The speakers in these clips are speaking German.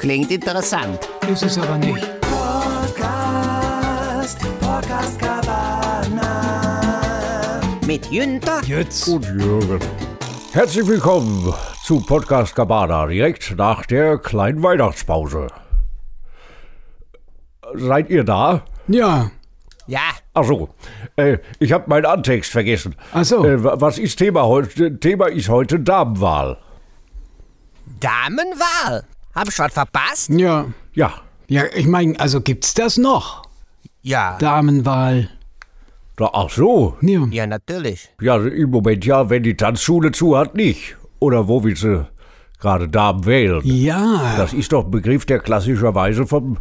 Klingt interessant. Ist es aber nicht. Mit Jünter Jetzt. Und Jürgen. Herzlich willkommen zu Podcast Cabana, direkt nach der kleinen Weihnachtspause. Seid ihr da? Ja. Ja, Ach so, äh, ich habe meinen Antext vergessen. Ach so. Äh, wa- was ist Thema heute? Thema ist heute Damenwahl. Damenwahl. Hab ich was verpasst? Ja. Ja, Ja, ich meine, also gibt's das noch? Ja. Damenwahl. da, ach so. Ja. Ja, natürlich. Ja, im Moment ja, wenn die Tanzschule zu hat, nicht. Oder wo willst du gerade Damen wählen? Ja. Das ist doch ein Begriff, der klassischerweise vom,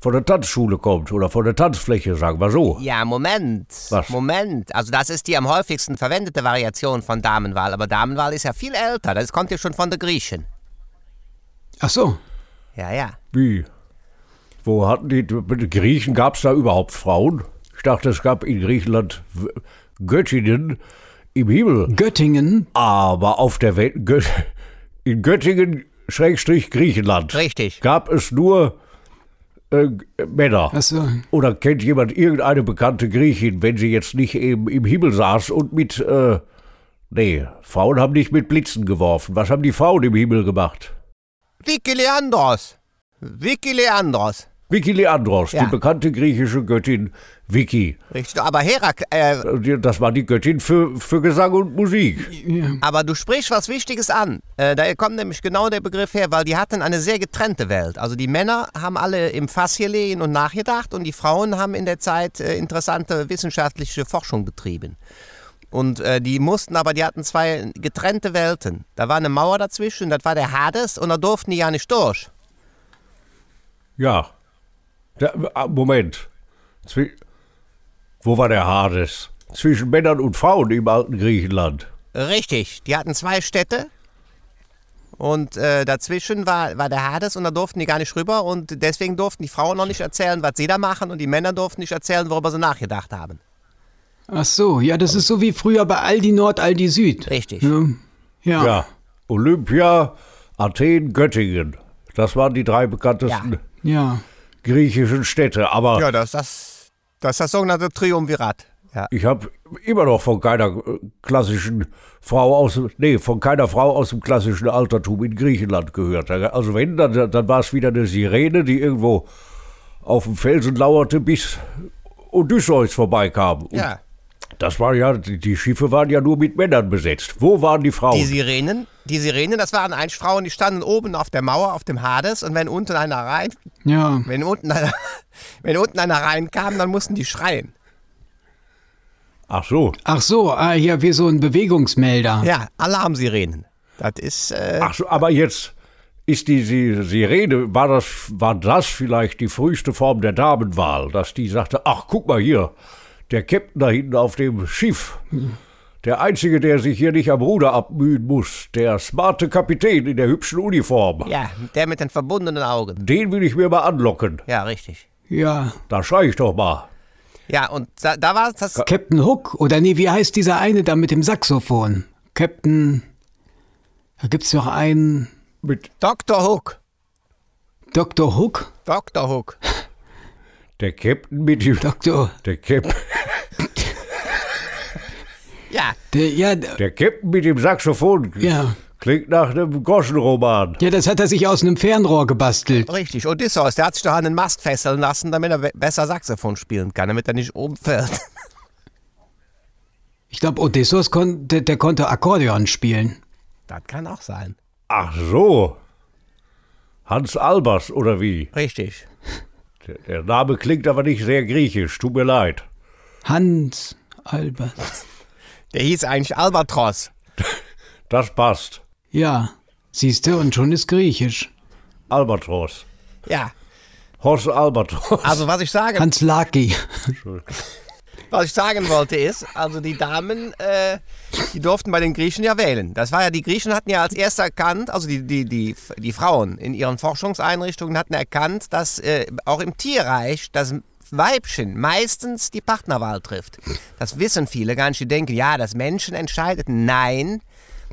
von der Tanzschule kommt oder von der Tanzfläche, sagen wir so. Ja, Moment. Was? Moment. Also das ist die am häufigsten verwendete Variation von Damenwahl. Aber Damenwahl ist ja viel älter. Das kommt ja schon von den Griechen. Ach so. Ja, ja. Wie? Wo hatten die, mit den Griechen gab es da überhaupt Frauen? Ich dachte, es gab in Griechenland Göttinnen im Himmel. Göttingen. Aber auf der Welt, Gö in Göttingen, Schrägstrich Griechenland, Richtig. gab es nur äh, Männer. Ach so. Oder kennt jemand irgendeine bekannte Griechin, wenn sie jetzt nicht eben im Himmel saß und mit, äh, nee, Frauen haben nicht mit Blitzen geworfen. Was haben die Frauen im Himmel gemacht? Vicky Leandros. Vicky Leandros. Vicky Leandros, Ja. die bekannte griechische Göttin Vicky. Richtig. Aber Herak, äh, Das war die Göttin für, für Gesang und Musik. Aber du sprichst was Wichtiges an. Äh, da kommt nämlich genau der Begriff her, weil die hatten eine sehr getrennte Welt. Also die Männer haben alle im Fass gelegen und nachgedacht und die Frauen haben in der Zeit äh, interessante wissenschaftliche Forschung betrieben. Und äh, die mussten aber, die hatten zwei getrennte Welten. Da war eine Mauer dazwischen, das war der Hades und da durften die ja nicht durch. Ja. Da, ah, Moment. Zwi Wo war der Hades? Zwischen Männern und Frauen im alten Griechenland. Richtig, die hatten zwei Städte und äh, dazwischen war, war der Hades und da durften die gar nicht rüber und deswegen durften die Frauen noch nicht erzählen, was sie da machen und die Männer durften nicht erzählen, worüber sie nachgedacht haben. Ach so. Ja, das ist so wie früher bei Aldi Nord, Aldi Süd. Richtig. Ja. Ja. Ja. Olympia, Athen, Göttingen. Das waren die drei bekanntesten Ja. griechischen Städte. Aber Ja, das, das, das ist das sogenannte Triumvirat. Ja. ich habe immer noch von keiner klassischen Frau aus, nee, von keiner Frau aus dem klassischen Altertum in Griechenland gehört. Also wenn, dann, dann war es wieder eine Sirene, die irgendwo auf dem Felsen lauerte, bis Odysseus vorbeikam. Und ja. Das war ja, die, Schiffe waren ja nur mit Männern besetzt. Wo waren die Frauen? Die Sirenen, die Sirenen, das waren eigentlich Frauen, die standen oben auf der Mauer, auf dem Hades und wenn unten einer rein, Ja. wenn unten einer, wenn unten einer reinkam, dann mussten die schreien. Ach so. Ach so. Ah, ja, wie so ein Bewegungsmelder. Ja, Alarmsirenen. Das ist, äh, Ach so, aber jetzt ist die, die Sirene, war das, war das vielleicht die früheste Form der Damenwahl, dass die sagte, ach, guck mal hier, der Captain da hinten auf dem Schiff, der Einzige, der sich hier nicht am Ruder abmühen muss, der smarte Kapitän in der hübschen Uniform, ja, der mit den verbundenen Augen. den will ich mir mal anlocken. Ja, richtig. Ja. Da schrei ich doch mal. Ja, und da, da war das. Captain Hook. Oder nee, wie heißt dieser eine da mit dem Saxophon? Captain. Da gibt's doch einen. Mit Dr. Hook. Dr. Hook? Dr. Hook. der Captain mit dem, Dr. der Captain, Ja, Der, ja, der Captain mit dem Saxophon ja. klingt nach einem Groschenroman. Ja, das hat er sich aus einem Fernrohr gebastelt. richtig. Odysseus, der hat sich doch an den Mast fesseln lassen, damit er be- besser Saxophon spielen kann, damit er nicht umfällt. Ich glaube, Odysseus kon der, der konnte Akkordeon spielen. Das kann auch sein. Ach so. Hans Albers oder wie? Richtig. Der, der Name klingt aber nicht sehr griechisch, tut mir leid. Hans Albert. Der hieß eigentlich Albatros. Das passt. Ja, siehste, und schon ist griechisch. Albatros. Ja. Horst Albatros. Also was ich sagen, Hans Laki. was ich sagen wollte ist, also die Damen, äh, die durften bei den Griechen ja wählen. Das war ja, die Griechen hatten ja als erster erkannt, also die, die, die, die Frauen in ihren Forschungseinrichtungen hatten erkannt, dass äh, auch im Tierreich das Weibchen meistens die Partnerwahl trifft. Das wissen viele gar nicht. Die denken, ja, das Menschen entscheidet. Nein,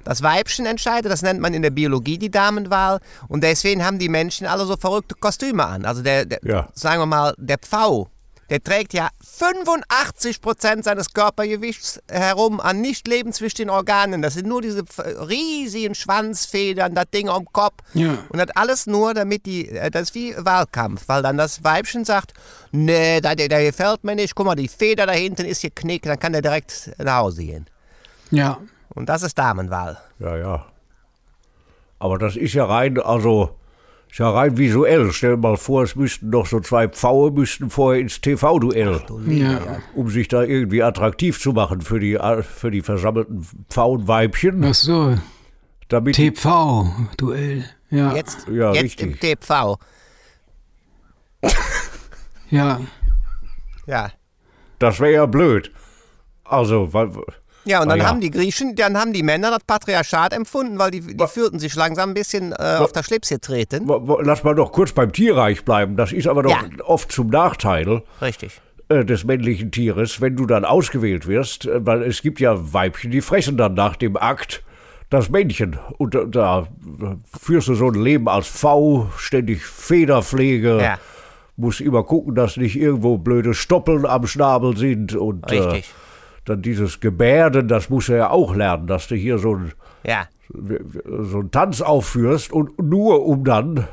Das Weibchen entscheidet, das nennt man in der Biologie die Damenwahl. Und deswegen haben die Menschen alle so verrückte Kostüme an. Also der, der Ja. sagen wir mal, der Pfau, der trägt ja 85% seines Körpergewichts herum an nicht lebenswichtigen Organen. Das sind nur diese riesigen Schwanzfedern, das Ding am Kopf. Ja. Und das alles nur, damit die, äh, das ist wie Wahlkampf, weil dann das Weibchen sagt, nee, der, der gefällt mir nicht, guck mal, die Feder da hinten ist geknickt, dann kann der direkt nach Hause gehen. Ja. Und das ist Damenwahl. Ja, ja. Aber das ist ja rein, also, ist ja rein visuell. Stell dir mal vor, es müssten noch so zwei Pfaue müssten vorher ins TV-Duell, Ja. um sich da irgendwie attraktiv zu machen für die, für die versammelten Pfauenweibchen. Ach so. Damit TV-Duell. Ja. Jetzt, Ja, jetzt richtig. im TV. Ja. Ja. das wäre ja blöd. Also, weil, Ja, und dann ja. haben die Griechen, dann haben die Männer das Patriarchat empfunden, weil die, die fühlten sich langsam ein bisschen äh, auf der Schlips getreten. lass mal doch kurz beim Tierreich bleiben. Das ist aber doch Ja. oft zum Nachteil. Richtig. äh, des männlichen Tieres, wenn du dann ausgewählt wirst, äh, weil es gibt ja Weibchen, die fressen dann nach dem Akt das Männchen. Und da, äh, führst du so ein Leben als V, ständig Federpflege, Ja. musst immer gucken, dass nicht irgendwo blöde Stoppeln am Schnabel sind und äh, Richtig. Dann dieses Gebärden, das musst du ja auch lernen, dass du hier so ein Ja. so einen Tanz aufführst und nur um dann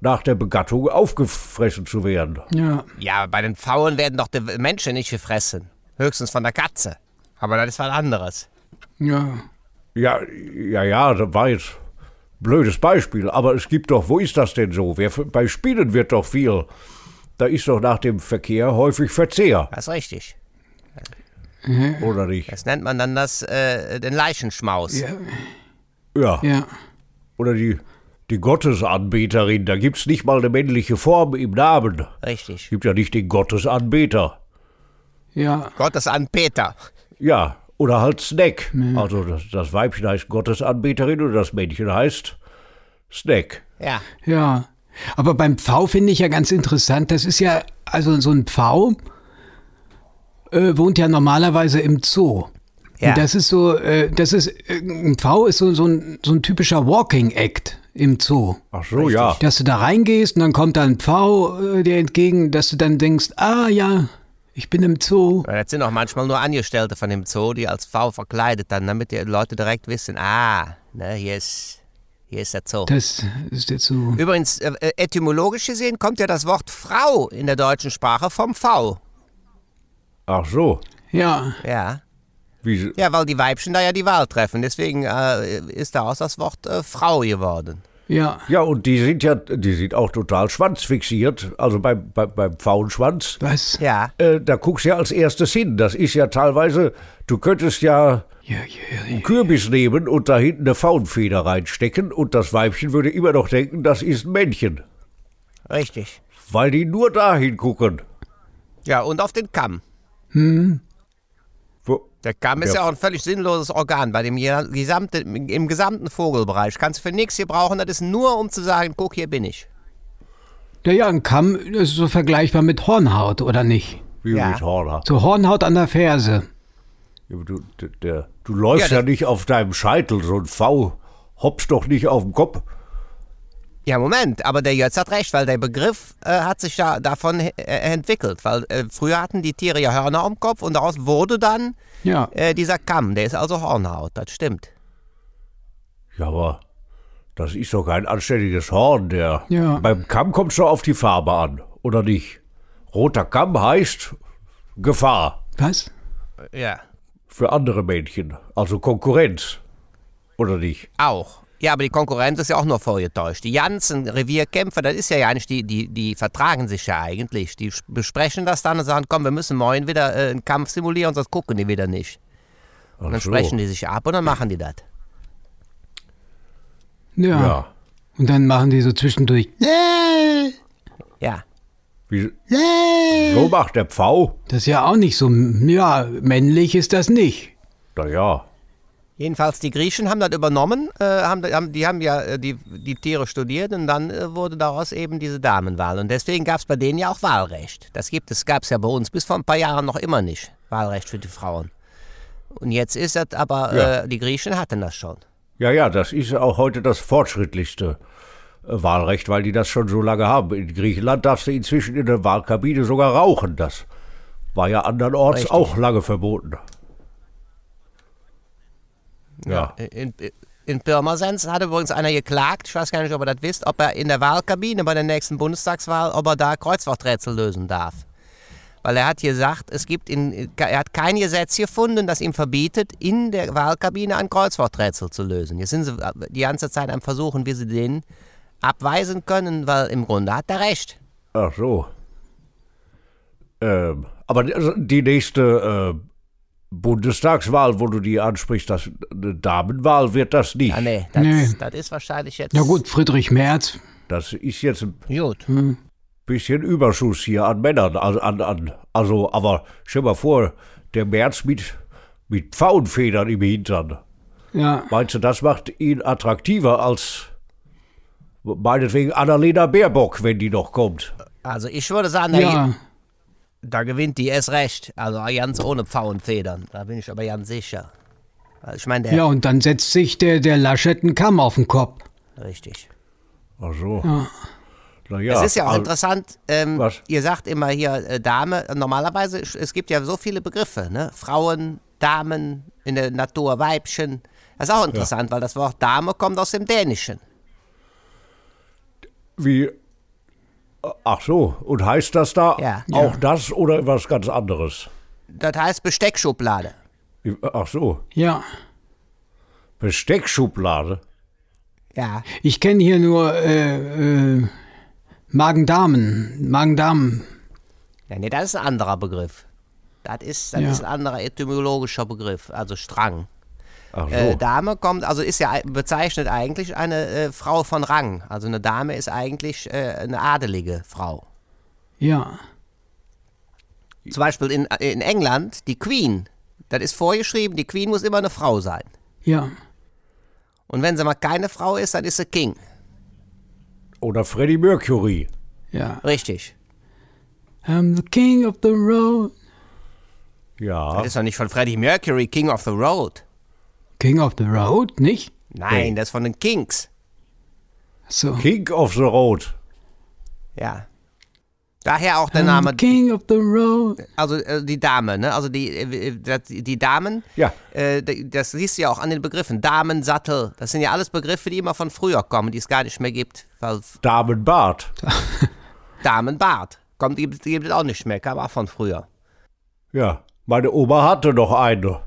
nach der Begattung aufgefressen zu werden. Ja. Ja, bei den Pfauen werden doch die Menschen nicht gefressen. Höchstens von der Katze. Aber das ist was anderes. Ja. Ja, ja, ja, das war jetzt ein blödes Beispiel, aber es gibt doch, wo ist das denn so? Wer, bei Spinnen wird doch viel. Da ist doch nach dem Verkehr häufig Verzehr, Das ist richtig. Oder nicht? Das nennt man dann das, äh, den Leichenschmaus. Ja. Ja. Ja. Oder die, die Gottesanbeterin, da gibt's nicht mal eine männliche Form im Namen. Richtig. Gibt ja nicht den Gottesanbeter. Ja. Gottes an Peter. Ja, oder halt Snack. Also das, das Weibchen heißt Gottesanbeterin und das Männchen heißt Snack. Ja. Ja. Aber beim Pfau finde ich ja ganz interessant, das ist ja, also so ein Pfau äh, wohnt ja normalerweise im Zoo. Ja. Und das ist so, äh, das ist, äh, ein Pfau ist so, so, ein, so ein typischer Walking Act im Zoo. Ach so, ja. Dass du da reingehst und dann kommt da ein Pfau äh, dir entgegen, dass du dann denkst, ah ja, ich bin im Zoo. Ja, Das sind auch manchmal nur Angestellte von dem Zoo, die als Pfau verkleidet dann, damit die Leute direkt wissen, ah, ne, hier ist, hier ist der Zoo. Das ist der Zoo. Übrigens, äh, äh, etymologisch gesehen kommt ja das Wort Frau in der deutschen Sprache vom V. Ach so. Ja, Ja. Wie, Ja, weil die Weibchen da ja die Wahl treffen. Deswegen äh, ist daraus das Wort äh, Frau geworden. ja, Ja, und die sind ja, die sind auch total schwanzfixiert. Also beim, beim, beim Pfauenschwanz. was? Ja. Äh, da guckst du ja als erstes hin. Das ist ja teilweise, du könntest ja Ja, ja, einen Kürbis nehmen und da hinten eine Pfauenfeder reinstecken und das Weibchen würde immer noch denken, das ist ein Männchen. Richtig. Weil die nur dahin gucken. Ja, und auf den Kamm. Wo, Der Kamm ist Ja. ja, auch ein völlig sinnloses Organ bei dem je- gesamte, im gesamten Vogelbereich. Kannst du für nichts gebrauchen. Das ist nur, um zu sagen, guck, hier bin ich. ja, ja, ein Kamm ist so vergleichbar mit Hornhaut, oder nicht? wie Ja. mit Horner. So Hornhaut an der Ferse. Ja, Du, der, der, du läufst Ja, ja, nicht auf deinem Scheitel. So ein V hoppst doch nicht auf dem Kopf. Ja, Moment, aber der Jötz hat recht, weil der Begriff äh, hat sich ja davon äh, entwickelt. Weil äh, früher hatten die Tiere ja Hörner am Kopf und daraus wurde dann Ja, äh, dieser Kamm. Der ist also Hornhaut, das stimmt. Ja, aber das ist doch kein anständiges Horn. Der, Ja. Beim Kamm kommt schon auf die Farbe an, oder nicht? Roter Kamm heißt Gefahr was? Ja. für andere Männchen, also Konkurrenz, oder nicht? Auch. Ja, aber die Konkurrenz ist ja auch nur vorgetäuscht. Die ganzen Revierkämpfer, das ist ja ja nicht, die, die, die vertragen sich ja eigentlich. Die besprechen das dann und sagen, komm, wir müssen morgen wieder äh, einen Kampf simulieren, sonst gucken die wieder nicht. Und dann so. sprechen die sich ab und dann machen die das. Ja. Ja. Und dann machen die so zwischendurch. Ja. Wie, so macht der Pfau? Das ist ja auch nicht so, ja, männlich ist das nicht. Naja, Jedenfalls, die Griechen haben das übernommen, äh, haben, haben, die haben ja äh, die, die Tiere studiert und dann äh, wurde daraus eben diese Damenwahl. Und deswegen gab es bei denen ja auch Wahlrecht. Das gibt es, gab es ja bei uns bis vor ein paar Jahren noch immer nicht. Wahlrecht für die Frauen. Und jetzt ist das aber, Ja. äh, die Griechen hatten das schon. Ja, ja, das ist auch heute das fortschrittlichste äh, Wahlrecht, weil die das schon so lange haben. In Griechenland darfst du inzwischen in der Wahlkabine sogar rauchen. Das war ja andernorts Richtig. auch lange verboten. Ja. In, in Pirmasens hat übrigens einer geklagt, ich weiß gar nicht, ob ihr das wisst, ob er in der Wahlkabine bei der nächsten Bundestagswahl, ob er da Kreuzworträtsel lösen darf. Weil er hat gesagt, es gibt in, er hat kein Gesetz gefunden, das ihm verbietet, in der Wahlkabine ein Kreuzworträtsel zu lösen. Jetzt sind sie die ganze Zeit am Versuchen, wie sie den abweisen können, weil im Grunde hat er recht. Ach so. Ähm, aber die- also die nächste äh, Bundestagswahl, wo du die ansprichst, das, eine Damenwahl wird das nicht. Ah, nee, das, Nee. das ist wahrscheinlich jetzt. Ja gut, Friedrich Merz. Das ist jetzt ein Gut. bisschen Überschuss hier an Männern. Also, an, an, also aber stell mal vor, der März mit, mit Pfauenfedern im Hintern. Ja, Meinst du, das macht ihn attraktiver als meinetwegen Annalena Baerbock, wenn die noch kommt? Also ich würde sagen, ja. Da gewinnt die erst recht. Also ganz ohne Pfauenfedern. Da bin ich aber ganz sicher. Also ich meine, der. Ja, und dann setzt sich der, der Laschet einen Kamm auf den Kopf. Richtig. Ach so. Na ja, es ist ja auch also- interessant, ähm, Was? ihr sagt immer hier äh, Dame, normalerweise, es gibt ja so viele Begriffe, ne? Frauen, Damen, in der Natur Weibchen. Das ist auch interessant, weil das Wort Dame kommt aus dem Dänischen. Wie. Ach so, und heißt das da Ja. auch das oder was ganz anderes? Das heißt Besteckschublade. Ach so, Ja. Besteckschublade. Ja, Ich kenne hier nur äh, äh, Magen-Darmen. Magen-Darmen. ja nee, das ist ein anderer Begriff. Das ist, das Ja. ist ein anderer etymologischer Begriff, also Strang. Ach so. Äh, Dame kommt, also ist ja ei- bezeichnet eigentlich eine äh, Frau von Rang. Also eine Dame ist eigentlich äh, eine adelige Frau. Ja. Zum Beispiel in, in England, die Queen, das ist vorgeschrieben, die Queen muss immer eine Frau sein. Ja. Und wenn sie mal keine Frau ist, dann ist sie King. Oder Freddie Mercury. Ja. Richtig. I'm the king of the road. Ja. Das ist doch nicht von Freddie Mercury, King of the Road. King of the road, nicht? Nein, das ist von den Kings. So. King of the Road. Ja. Daher auch der Name, king of the road. also äh, die Dame, ne? Also die, äh, das- die Damen, Ja. äh, das siehst du ja auch an den Begriffen. Damen, Sattel, das sind ja alles Begriffe, die immer von früher kommen, die es gar nicht mehr gibt. Damenbart. Damenbart, kommt, die, gibt es auch nicht mehr, kam auch von früher. Ja. Meine Oma hatte noch eine.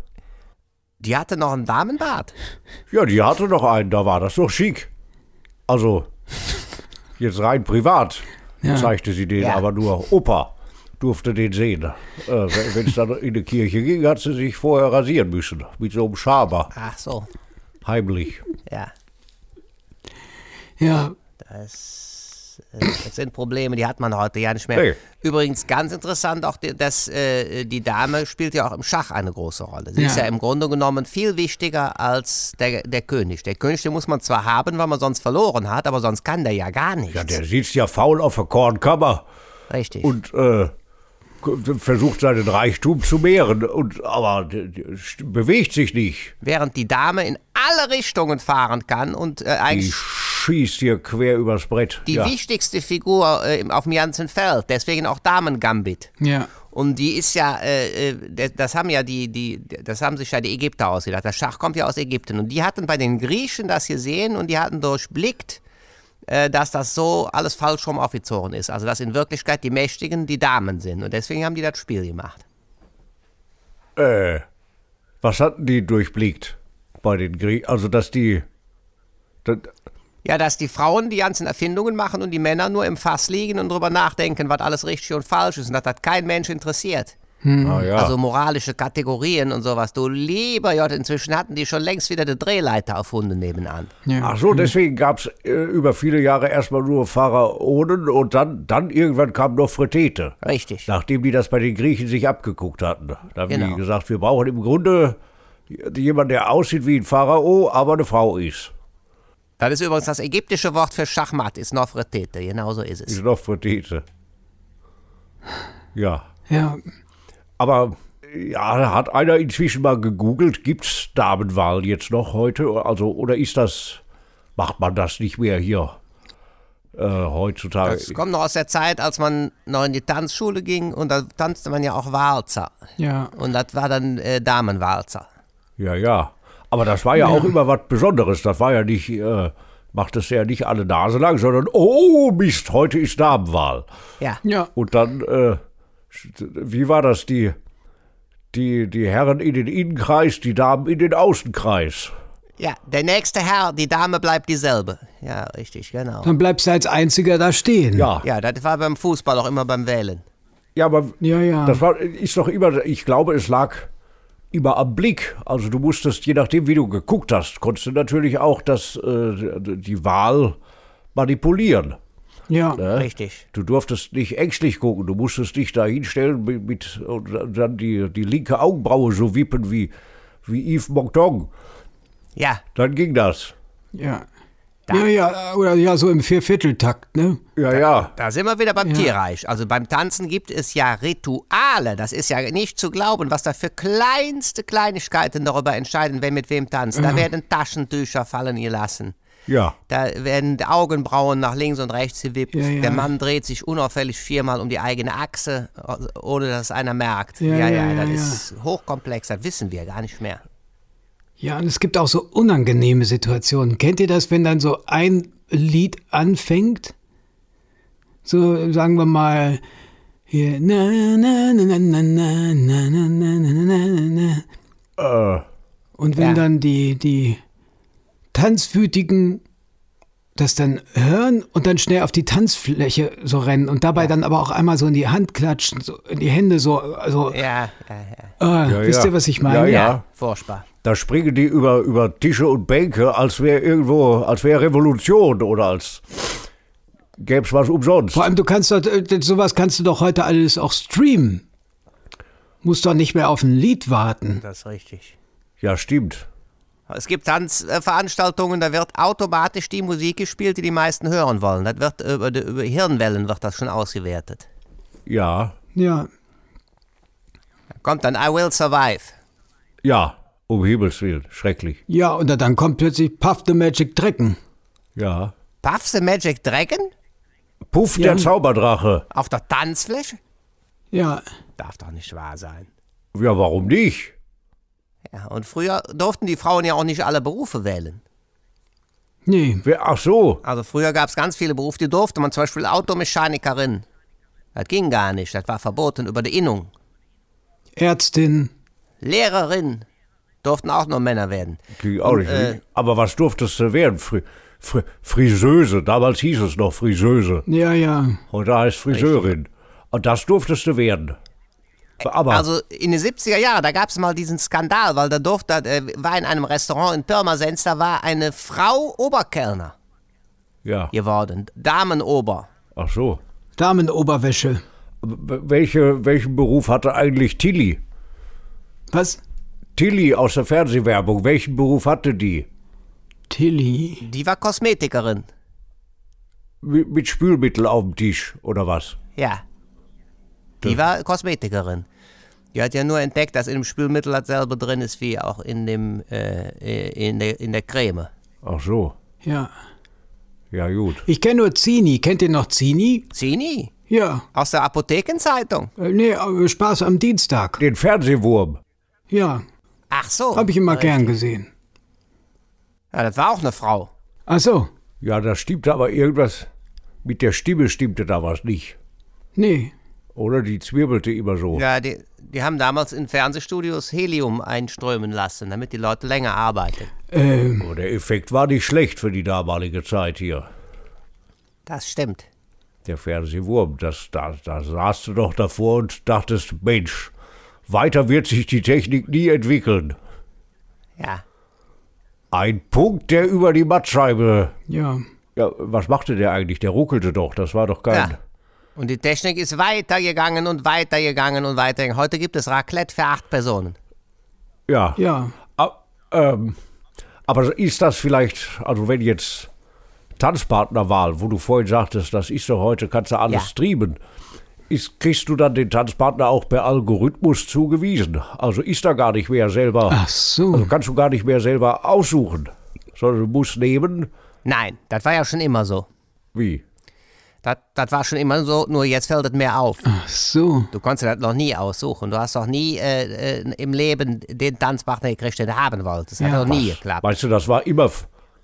Die hatte noch einen Damenbart. Ja, die hatte noch einen, da war das doch schick. Also, jetzt rein privat Ja. zeigte sie den, Ja. aber nur Opa durfte den sehen. Äh, Wenn es dann in die Kirche ging, hat sie sich vorher rasieren müssen. Mit so einem Schaber, Ach so, heimlich. ja. Ja. Das, äh, das sind Probleme, die hat man heute ja nicht mehr. Nee. Übrigens ganz interessant auch, dass äh, die Dame spielt ja auch im Schach eine große Rolle. Sie Ja. ist ja im Grunde genommen viel wichtiger als der, der König. Der König, den muss man zwar haben, weil man sonst verloren hat, aber sonst kann der ja gar nichts. Ja, der sitzt ja faul auf der Kornkammer Richtig. und äh, versucht seinen Reichtum zu mehren, und, aber bewegt sich nicht. Während die Dame in alle Richtungen fahren kann und äh, Die eigentlich schießt hier quer übers Brett. die ja. wichtigste Figur äh, auf dem ganzen Feld. Deswegen auch Damen-Gambit. Ja. Und die ist ja, äh, äh, das- das haben ja die, die, das haben sich ja die Ägypter ausgedacht. Das Schach kommt ja aus Ägypten. Und die hatten bei den Griechen das gesehen und die hatten durchblickt, äh, dass das so alles falsch rum aufgezogen ist. Also dass in Wirklichkeit die Mächtigen die Damen sind. Und deswegen haben die das Spiel gemacht. Äh, was hatten die durchblickt bei den Griechen? Also, dass die. Das, Ja, dass die Frauen die ganzen Erfindungen machen und die Männer nur im Fass liegen und drüber nachdenken, was alles richtig und falsch ist und dass das kein Mensch interessiert. ah, ja. Also moralische Kategorien und sowas. Du lieber Gott, inzwischen hatten die schon längst wieder die Drehleiter erfunden nebenan. ja. Ach so, deswegen gab es äh, über viele Jahre erstmal nur Pharaonen und dann, dann irgendwann kam noch Fretete. Richtig. Nachdem die das bei den Griechen sich abgeguckt hatten. Da haben Genau. die gesagt, wir brauchen im Grunde jemanden, der aussieht wie ein Pharao, aber eine Frau ist. Das ist übrigens das ägyptische Wort für Schachmatt, ist Nofretete. Genau so ist es. Ist noch Fretete. Ja. Ja. Aber Ja, da hat einer inzwischen mal gegoogelt, gibt's Damenwahl jetzt noch heute? Also, oder ist das, macht man das nicht mehr hier äh, heutzutage? Das kommt noch aus der Zeit, als man noch in die Tanzschule ging und da tanzte man ja auch Walzer. Ja. Und das war dann äh, Damenwalzer. Ja, ja. Aber das war ja, auch immer was Besonderes. Das war ja nicht, äh, macht es ja nicht alle Nase lang, sondern, oh Mist, heute ist Damenwahl. Ja. Ja. Und dann, äh, wie war das, die, die, die Herren in den Innenkreis, die Damen in den Außenkreis. Ja, der nächste Herr, die Dame bleibt dieselbe. Ja, richtig, genau. Dann bleibst du als Einziger da stehen. Ja, Ja, das war beim Fußball auch immer beim Wählen. ja, aber Ja, ja. das war, ist doch immer, ich glaube, es lag immer am Blick. Also du musstest, je nachdem, wie du geguckt hast, konntest du natürlich auch das, äh, die Wahl manipulieren. ja. Ne? Richtig. Du durftest nicht ängstlich gucken, du musstest dich da hinstellen mit, mit und dann die, die linke Augenbraue so wippen wie, wie Yves Montand. Ja, Dann ging das. Ja. Ja, ja, oder ja, so im Viervierteltakt, ne? Ja, ja. da sind wir wieder beim Tierreich. Also beim Tanzen gibt es ja Rituale. Das ist ja nicht zu glauben, was da für kleinste Kleinigkeiten darüber entscheiden, wer mit wem tanzt. Da werden Taschentücher fallen gelassen. Ja. Da werden die Augenbrauen nach links und rechts gewippt. Ja, ja. Der Mann dreht sich unauffällig viermal um die eigene Achse, ohne dass einer merkt. Ja, Ja, ja, ja, ja, das ja. ist hochkomplex, das wissen wir gar nicht mehr. Ja, und es gibt auch so unangenehme Situationen. Kennt ihr das, wenn dann so ein Lied anfängt? So, sagen wir mal, hier, na, na, na, na, na, na, na, na, na, na, na, na. Äh, Und wenn Ja. dann die, die Tanzwütigen das dann hören und dann schnell auf die Tanzfläche so rennen und dabei dann aber auch einmal so in die Hand klatschen, so in die Hände so, also, Ja, ja, ja. ah, Ja, wisst ja. ihr, was ich Ja, meine? ja. Furchtbar. Da springen die über, über Tische und Bänke, als wäre irgendwo, als wäre Revolution oder als gäb's was umsonst. Vor allem, du kannst doch, äh, sowas kannst du doch heute alles auch streamen. Musst doch nicht mehr auf ein Lied warten. Das ist richtig. Ja, stimmt. Es gibt Tanzveranstaltungen, da wird automatisch die Musik gespielt, die die meisten hören wollen. Das wird über, die- über Hirnwellen wird das schon ausgewertet. Ja, Ja, Da kommt dann I Will Survive. ja, um Himmels Willen, schrecklich. ja, und dann kommt plötzlich Puff the Magic Dragon. Ja. Puff the Magic Dragon? Puff, Ja. der Zauberdrache. Auf der Tanzfläche? Ja, Darf doch nicht wahr sein. Ja, warum nicht? Ja, und früher durften die Frauen ja auch nicht alle Berufe wählen. nee, Wer, ach so. Also früher gab es ganz viele Berufe, die durfte man, zum Beispiel Automechanikerin. Das ging gar nicht, das war verboten über die Innung. Ärztin. Lehrerin durften auch nur Männer werden. Ging auch nicht. äh, Aber was durftest du werden? Fri Fri Friseuse. Damals hieß es noch Friseuse. Ja, ja. Heute heißt Friseurin. Und das durftest du werden. Aber Also in den 70er Jahren, da gab es mal diesen Skandal, weil da durfte, äh, war in einem Restaurant in Pirmasens, da war eine Frau Oberkellner ja. geworden, Damenober. Ach so. Damenoberwäsche. Welche, welchen Beruf hatte eigentlich Tilly? Was? Tilly aus der Fernsehwerbung, welchen Beruf hatte die? Tilly. Die war Kosmetikerin. Mit, mit Spülmittel auf dem Tisch oder was? Ja. Die war Kosmetikerin. Die hat ja nur entdeckt, dass in dem Spülmittel dasselbe drin ist wie auch in dem äh, in, der, in der Creme. Ach so. Ja. Ja, gut. Ich kenne nur Zini. Kennt ihr noch Zini? Zini? Ja. Aus der Apothekenzeitung. Äh, nee, äh, Spaß am Dienstag. Den Fernsehwurm. Ja, Ach so. habe ich immer gern gesehen. Ja, das war auch eine Frau. Ach so. Ja, da stimmte aber irgendwas. Mit der Stimme stimmte da was nicht. Nee. Oder die zwirbelte immer so. Ja, die, die haben damals in Fernsehstudios Helium einströmen lassen, damit die Leute länger arbeiten. Ähm, Aber der Effekt war nicht schlecht für die damalige Zeit hier. Das stimmt. Der Fernsehwurm, das, da, da saßt du doch davor und dachtest, Mensch, weiter wird sich die Technik nie entwickeln. Ja. Ein Punkt, der über die Mattscheibe. ja. Ja, was machte der eigentlich? Der ruckelte doch, das war doch kein. Ja. Und die Technik ist weitergegangen und weitergegangen und weitergegangen. Heute gibt es Raclette für acht Personen. Ja. Ja. Ah, ähm, aber ist das vielleicht, also wenn jetzt Tanzpartnerwahl, wo du vorhin sagtest, das ist doch heute, kannst du alles Ja. streamen. Ist, kriegst du dann den Tanzpartner auch per Algorithmus zugewiesen. Also ist da gar nicht mehr selber. Ach so. Also kannst du gar nicht mehr selber aussuchen. Sondern du musst nehmen. Nein, das war ja schon immer so. Wie? Das, das war schon immer so, nur jetzt fällt es mehr auf. Ach so. Du konntest das noch nie aussuchen. Du hast doch nie äh, äh, im Leben den Tanzpartner gekriegt, den du haben wolltest. Das Ja. hat noch nie geklappt. Meinst du, das war immer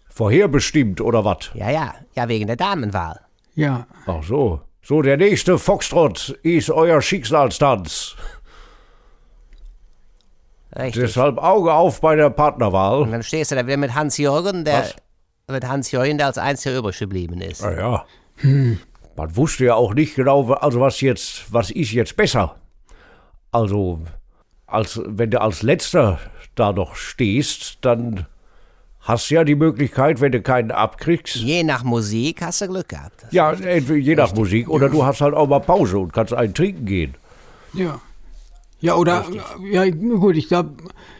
vorherbestimmt oder was? Ja, ja, ja, wegen der Damenwahl. Ja. Ach so. So, der nächste Foxtrot ist euer Schicksalstanz. Richtig. Deshalb Auge auf bei der Und Partnerwahl. dann stehst du da wieder mit Hans-Jürgen, der Was? mit Hans-Jürgen, der als einziger übrig geblieben ist. Na ja. Man wusste ja auch nicht genau, also was jetzt, was ist jetzt besser. Also, als, wenn du als Letzter da noch stehst, dann hast du ja die Möglichkeit, wenn du keinen abkriegst, Je nach Musik hast du Glück gehabt. ja, entweder je nach Musik, oder du hast halt auch mal Pause und kannst einen trinken gehen. Ja. Ja, oder, ja, gut, ich glaube,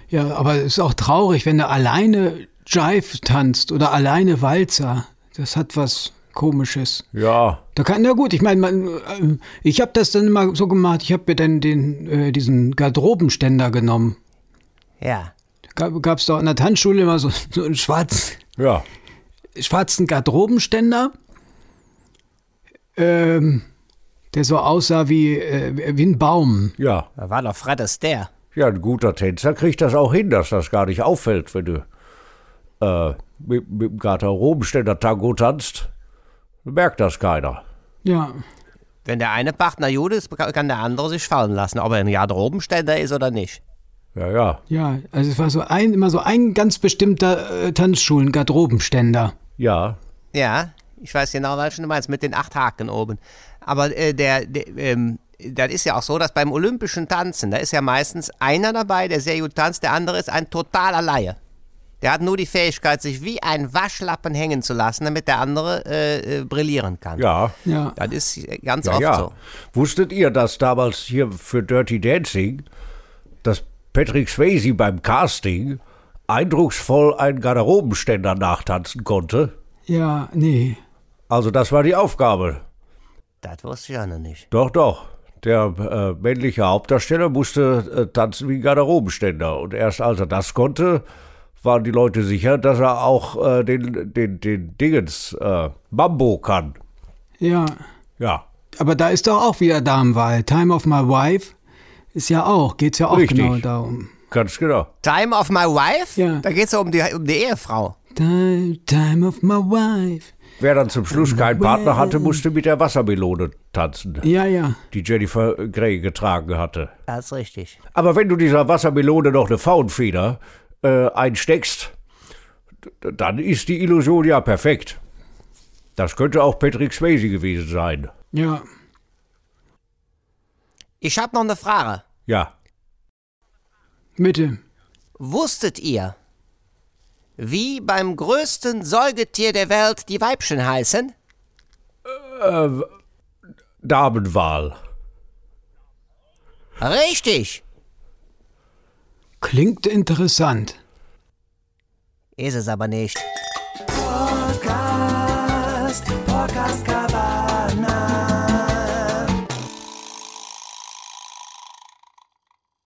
ja, aber es ist auch traurig, wenn du alleine Jive tanzt oder alleine Walzer. Das hat was Komisches. Ja, Da kann, na gut, ich meine, man, äh, ich habe das dann immer so gemacht, ich habe mir dann den, äh, diesen Garderobenständer genommen. Ja. Gab es doch in der Tanzschule immer so, so einen schwarzen, ja. schwarzen Garderobenständer, ähm, der so aussah wie, äh, wie ein Baum. Ja, Da war doch Fred Astaire. ja, ein guter Tänzer kriegt das auch hin, dass das gar nicht auffällt, wenn du äh, mit, mit dem Garderobenständer Tango tanzt. Merkt das keiner. Ja, Wenn der eine Partner gut ist, kann der andere sich fallen lassen, ob er ein Garderobenständer ist oder nicht. Ja, ja, ja, also es war so ein, immer so ein ganz bestimmter äh, Tanzschulen-Garderobenständer. ja. Ja, ich weiß genau, welchen du meinst, mit den acht Haken oben. Aber äh, der, der ähm, das ist ja auch so, dass beim olympischen Tanzen, da ist ja meistens einer dabei, der sehr gut tanzt, der andere ist ein totaler Laie. Der hat nur die Fähigkeit, sich wie ein Waschlappen hängen zu lassen, damit der andere äh, äh, brillieren kann. Ja, Ja, Das ist ganz ja, oft ja. so. Wusstet ihr, dass damals hier für Dirty Dancing, dass Patrick Swayze beim Casting eindrucksvoll einen Garderobenständer nachtanzen konnte? ja, nee. Also das war die Aufgabe. Das wusste ich auch noch nicht. Doch, doch. Der äh, männliche Hauptdarsteller musste äh, tanzen wie ein Garderobenständer. Und erst als er das konnte, waren die Leute sicher, dass er auch äh, den, den, den Dingens äh, Mambo kann. Ja, Ja, aber da ist doch auch wieder Damenwahl. Time of my wife ist ja auch, geht's ja auch Richtig. genau darum. ganz genau. Time of my wife? Ja. Da geht es um die, um die Ehefrau. Time, time of my wife. Wer dann zum Schluss keinen Partner hatte, musste mit der Wassermelone tanzen, Ja, ja. die Jennifer Grey getragen hatte. Das ist richtig. Aber wenn du dieser Wassermelone noch eine Faunfeder äh, einsteckst, dann ist die Illusion ja perfekt. Das könnte auch Patrick Swayze gewesen sein. Ja. Ich habe noch eine Frage. Ja. Bitte. Wusstet ihr, wie beim größten Säugetier der Welt die Weibchen heißen? Damenwahl. Richtig. Klingt interessant. Ist es aber nicht.